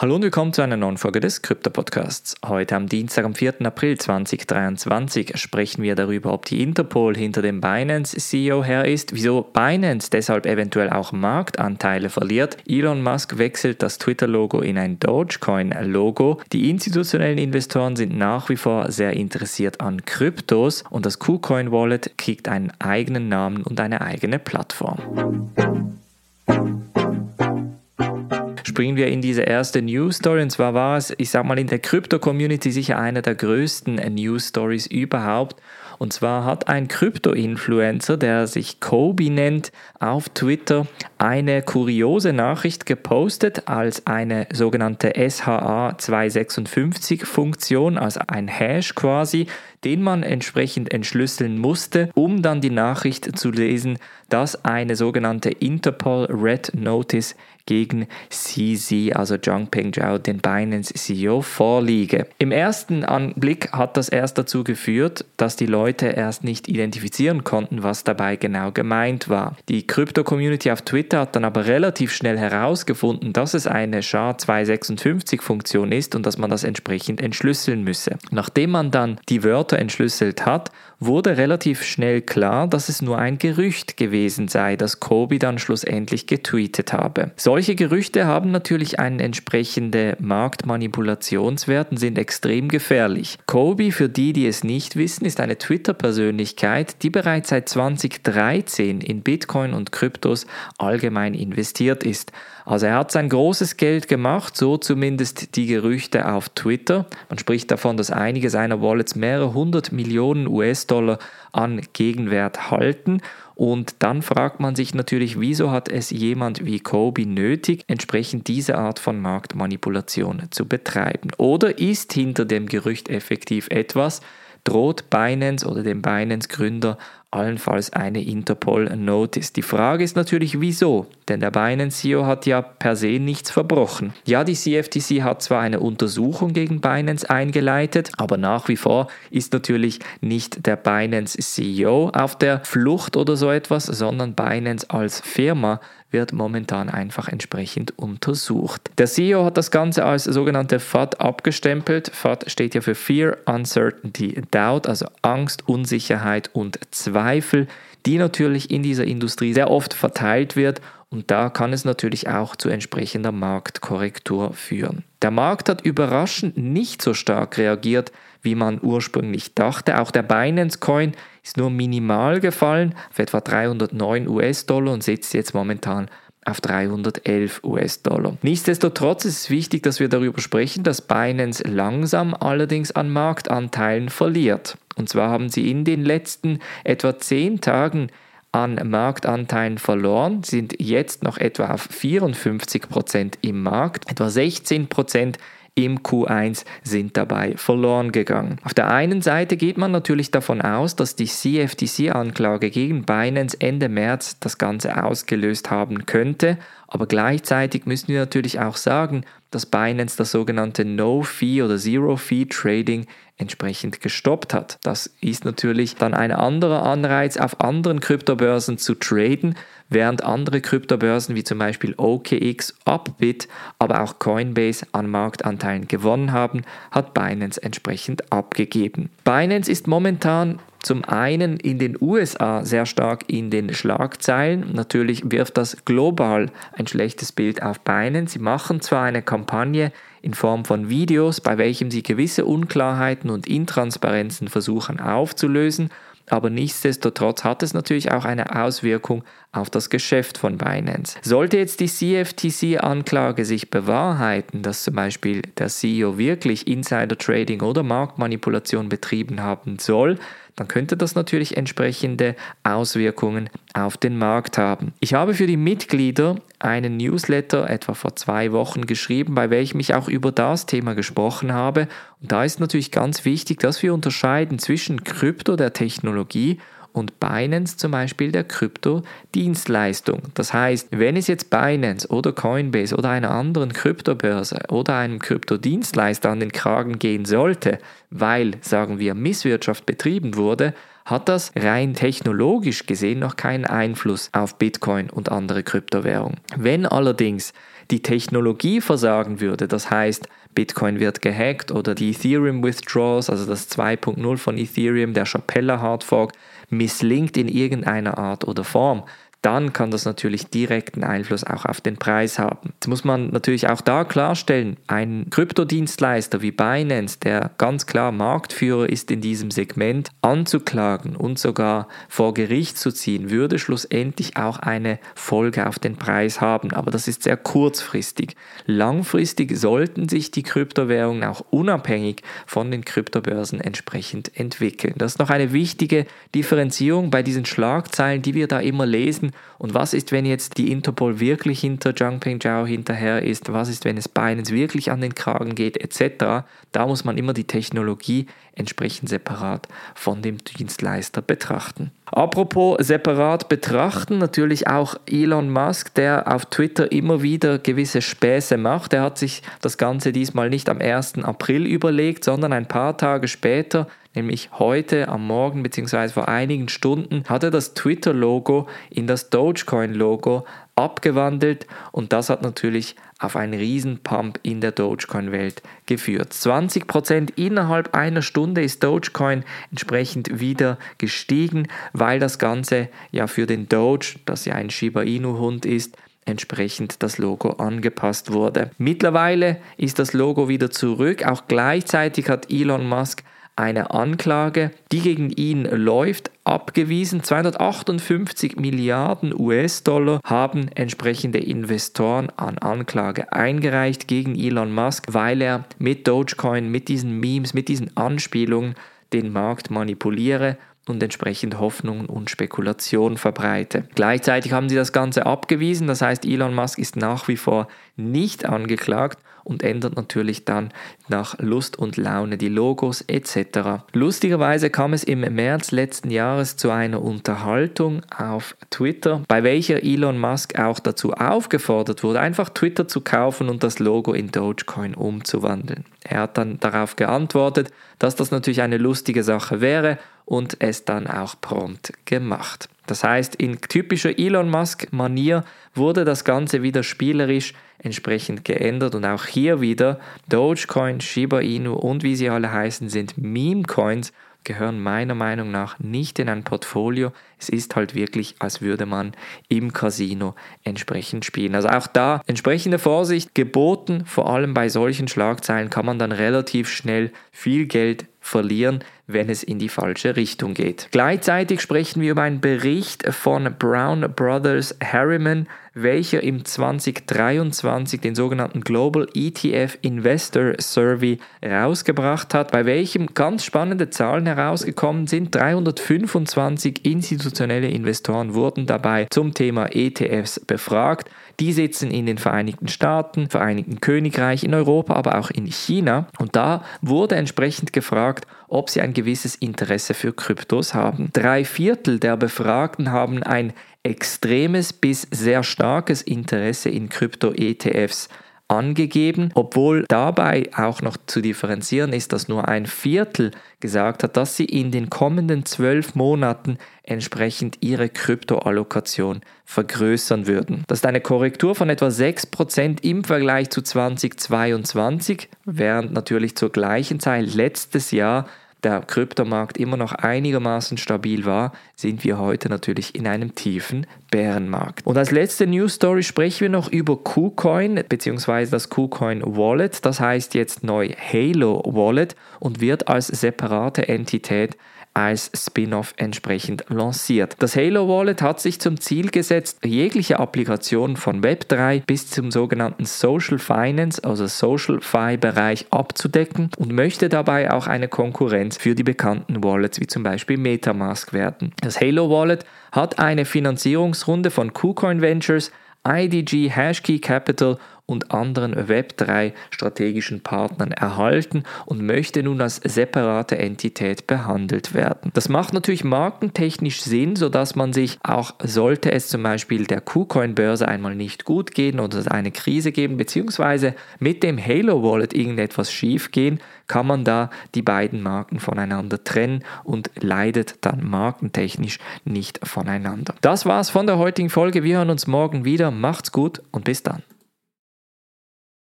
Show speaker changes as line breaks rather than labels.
Hallo und willkommen zu einer neuen Folge des Krypto-Podcasts. Heute am Dienstag, am 4. April 2023 sprechen wir darüber, ob die Interpol hinter dem Binance-CEO her ist, wieso Binance deshalb eventuell auch Marktanteile verliert, Elon Musk wechselt das Twitter-Logo in ein Dogecoin-Logo, die institutionellen Investoren sind nach wie vor sehr interessiert an Kryptos und das KuCoin-Wallet kriegt einen eigenen Namen und eine eigene Plattform springen wir in diese erste News Story. Und zwar war es, ich sag mal, in der Krypto-Community sicher eine der größten News Stories überhaupt. Und zwar hat ein Krypto-Influencer, der sich Kobe nennt, auf Twitter eine kuriose Nachricht gepostet als eine sogenannte SHA-256-Funktion, also ein Hash quasi, den man entsprechend entschlüsseln musste, um dann die Nachricht zu lesen, dass eine sogenannte Interpol Red Notice gegen CZ, also Zhangpeng Zhao, den Binance CEO, vorliege. Im ersten Anblick hat das erst dazu geführt, dass die Leute erst nicht identifizieren konnten, was dabei genau gemeint war. Die Krypto-Community auf Twitter hat dann aber relativ schnell herausgefunden, dass es eine SHA-256-Funktion ist und dass man das entsprechend entschlüsseln müsse. Nachdem man dann die Wörter entschlüsselt hat, wurde relativ schnell klar, dass es nur ein Gerücht gewesen sei, das Kobe dann schlussendlich getweetet habe. Solche Gerüchte haben natürlich einen entsprechenden Marktmanipulationswert und sind extrem gefährlich. Kobe, für die, die es nicht wissen, ist eine Twitter-Persönlichkeit, die bereits seit 2013 in Bitcoin und Kryptos allgemein investiert ist. Also er hat sein großes Geld gemacht, so zumindest die Gerüchte auf Twitter. Man spricht davon, dass einige seiner Wallets mehrere hundert Millionen US-Dollar an Gegenwert halten. Und dann fragt man sich natürlich, wieso hat es jemand wie Kobe nötig, entsprechend diese Art von Marktmanipulation zu betreiben? Oder ist hinter dem Gerücht effektiv etwas, droht Binance oder dem Binance-Gründer allenfalls eine Interpol-Notice. Die Frage ist natürlich, wieso? Denn der Binance-CEO hat ja per se nichts verbrochen. Ja, die CFTC hat zwar eine Untersuchung gegen Binance eingeleitet, aber nach wie vor ist natürlich nicht der Binance-CEO auf der Flucht oder so etwas, sondern Binance als Firma wird momentan einfach entsprechend untersucht. Der CEO hat das Ganze als sogenannte FUD abgestempelt. FUD steht ja für Fear, Uncertainty, Doubt, also Angst, Unsicherheit und Zweifel, die natürlich in dieser Industrie sehr oft verteilt wird und da kann es natürlich auch zu entsprechender Marktkorrektur führen. Der Markt hat überraschend nicht so stark reagiert, wie man ursprünglich dachte. Auch der Binance Coin ist nur minimal gefallen auf etwa 309 US-Dollar und sitzt jetzt momentan auf 311 US-Dollar. Nichtsdestotrotz ist es wichtig, dass wir darüber sprechen, dass Binance langsam allerdings an Marktanteilen verliert. Und zwar haben sie in den letzten etwa 10 Tagen an Marktanteilen verloren, sind jetzt noch etwa auf 54% im Markt, etwa 16% im Q1 sind dabei verloren gegangen. Auf der einen Seite geht man natürlich davon aus, dass die CFTC-Anklage gegen Binance Ende März das Ganze ausgelöst haben könnte, aber gleichzeitig müssen wir natürlich auch sagen, dass Binance das sogenannte No-Fee oder Zero-Fee-Trading entsprechend gestoppt hat. Das ist natürlich dann ein anderer Anreiz, auf anderen Kryptobörsen zu traden, während andere Kryptobörsen wie zum Beispiel OKX, Upbit, aber auch Coinbase an Marktanteilen gewonnen haben, hat Binance entsprechend abgegeben. Binance ist momentan zum einen in den USA sehr stark in den Schlagzeilen. Natürlich wirft das global ein schlechtes Bild auf Binance. Sie machen zwar eine Kampagne in Form von Videos, bei welchem sie gewisse Unklarheiten und Intransparenzen versuchen aufzulösen, aber nichtsdestotrotz hat es natürlich auch eine Auswirkung auf das Geschäft von Binance. Sollte jetzt die CFTC-Anklage sich bewahrheiten, dass zum Beispiel der CEO wirklich Insider-Trading oder Marktmanipulation betrieben haben soll, dann könnte das natürlich entsprechende Auswirkungen auf den Markt haben. Ich habe für die Mitglieder einen Newsletter etwa vor zwei Wochen geschrieben, bei welchem ich auch über das Thema gesprochen habe. Und da ist natürlich ganz wichtig, dass wir unterscheiden zwischen Krypto, der Technologie, und Binance zum Beispiel der Kryptodienstleistung. Das heißt, wenn es jetzt Binance oder Coinbase oder einer anderen Kryptobörse oder einem Kryptodienstleister an den Kragen gehen sollte, weil, sagen wir, Misswirtschaft betrieben wurde, hat das rein technologisch gesehen noch keinen Einfluss auf Bitcoin und andere Kryptowährungen. Wenn allerdings die Technologie versagen würde, das heißt, Bitcoin wird gehackt oder die Ethereum Withdrawals, also das 2.0 von Ethereum, der Chapella Hardfork, misslingt in irgendeiner Art oder Form, dann kann das natürlich direkten Einfluss auch auf den Preis haben. Jetzt muss man natürlich auch da klarstellen, ein Kryptodienstleister wie Binance, der ganz klar Marktführer ist in diesem Segment, anzuklagen und sogar vor Gericht zu ziehen, würde schlussendlich auch eine Folge auf den Preis haben. Aber das ist sehr kurzfristig. Langfristig sollten sich die Kryptowährungen auch unabhängig von den Kryptobörsen entsprechend entwickeln. Das ist noch eine wichtige Differenzierung bei diesen Schlagzeilen, die wir da immer lesen Daten und was ist, wenn jetzt die Interpol wirklich hinter Jiangping Zhao hinterher ist, was ist, wenn es Binance wirklich an den Kragen geht, etc. Da muss man immer die Technologie entsprechend separat von dem Dienstleister betrachten. Apropos separat betrachten, natürlich auch Elon Musk, der auf Twitter immer wieder gewisse Späße macht. Er hat sich das Ganze diesmal nicht am 1. April überlegt, sondern ein paar Tage später nämlich heute am Morgen bzw. vor einigen Stunden, hat er das Twitter-Logo in das Dogecoin-Logo abgewandelt und das hat natürlich auf einen Riesenpump in der Dogecoin-Welt geführt. 20% innerhalb einer Stunde ist Dogecoin entsprechend wieder gestiegen, weil das Ganze ja für den Doge, das ja ein Shiba Inu-Hund ist, entsprechend das Logo angepasst wurde. Mittlerweile ist das Logo wieder zurück. Auch gleichzeitig hat Elon Musk eine Anklage, die gegen ihn läuft, abgewiesen. 258 Milliarden US-Dollar haben entsprechende Investoren an Anklage eingereicht gegen Elon Musk, weil er mit Dogecoin, mit diesen Memes, mit diesen Anspielungen den Markt manipuliere und entsprechend Hoffnungen und Spekulationen verbreite. Gleichzeitig haben sie das Ganze abgewiesen, das heißt Elon Musk ist nach wie vor nicht angeklagt und ändert natürlich dann nach Lust und Laune die Logos etc. Lustigerweise kam es im März letzten Jahres zu einer Unterhaltung auf Twitter, bei welcher Elon Musk auch dazu aufgefordert wurde, einfach Twitter zu kaufen und das Logo in Dogecoin umzuwandeln. Er hat dann darauf geantwortet, dass das natürlich eine lustige Sache wäre und es dann auch prompt gemacht. Das heißt, in typischer Elon Musk-Manier wurde das Ganze wieder spielerisch entsprechend geändert und auch hier wieder Dogecoin, Shiba Inu und wie sie alle heißen sind Meme-Coins gehören meiner Meinung nach nicht in ein Portfolio. Es ist halt wirklich, als würde man im Casino entsprechend spielen. Also auch da entsprechende Vorsicht geboten. Vor allem bei solchen Schlagzeilen kann man dann relativ schnell viel Geld verlieren, wenn es in die falsche Richtung geht. Gleichzeitig sprechen wir über einen Bericht von Brown Brothers Harriman, welcher im 2023 den sogenannten Global ETF Investor Survey herausgebracht hat, bei welchem ganz spannende Zahlen herausgekommen sind. 325 institutionelle Investoren wurden dabei zum Thema ETFs befragt. Die sitzen in den Vereinigten Staaten, Vereinigten Königreich, in Europa, aber auch in China. Und da wurde entsprechend gefragt, ob sie ein gewisses Interesse für Kryptos haben. Drei Viertel der Befragten haben ein extremes bis sehr starkes Interesse in Krypto-ETFs angegeben, obwohl dabei auch noch zu differenzieren ist, dass nur ein Viertel gesagt hat, dass sie in den kommenden zwölf Monaten entsprechend ihre Kryptoallokation vergrößern würden. Das ist eine Korrektur von etwa 6% im Vergleich zu 2022, während natürlich zur gleichen Zeit letztes Jahr der Kryptomarkt immer noch einigermaßen stabil war, sind wir heute natürlich in einem tiefen Bärenmarkt. Und als letzte News Story sprechen wir noch über KuCoin bzw. das KuCoin Wallet. Das heißt jetzt neu Halo Wallet und wird als separate Entität als Spin-off entsprechend lanciert. Das Halo Wallet hat sich zum Ziel gesetzt, jegliche Applikation von Web3 bis zum sogenannten Social Finance, also Social Fi-Bereich abzudecken und möchte dabei auch eine Konkurrenz für die bekannten Wallets wie zum Beispiel Metamask werden. Das Halo Wallet hat eine Finanzierungsrunde von KuCoin Ventures, IDG, Hashkey Capital und anderen Web3 strategischen Partnern erhalten und möchte nun als separate Entität behandelt werden. Das macht natürlich markentechnisch Sinn, sodass man sich auch, sollte es zum Beispiel der KuCoin-Börse einmal nicht gut gehen oder es eine Krise geben, beziehungsweise mit dem Halo Wallet irgendetwas schief gehen, kann man da die beiden Marken voneinander trennen und leidet dann markentechnisch nicht voneinander. Das war's von der heutigen Folge. Wir hören uns morgen wieder. Macht's gut und bis dann.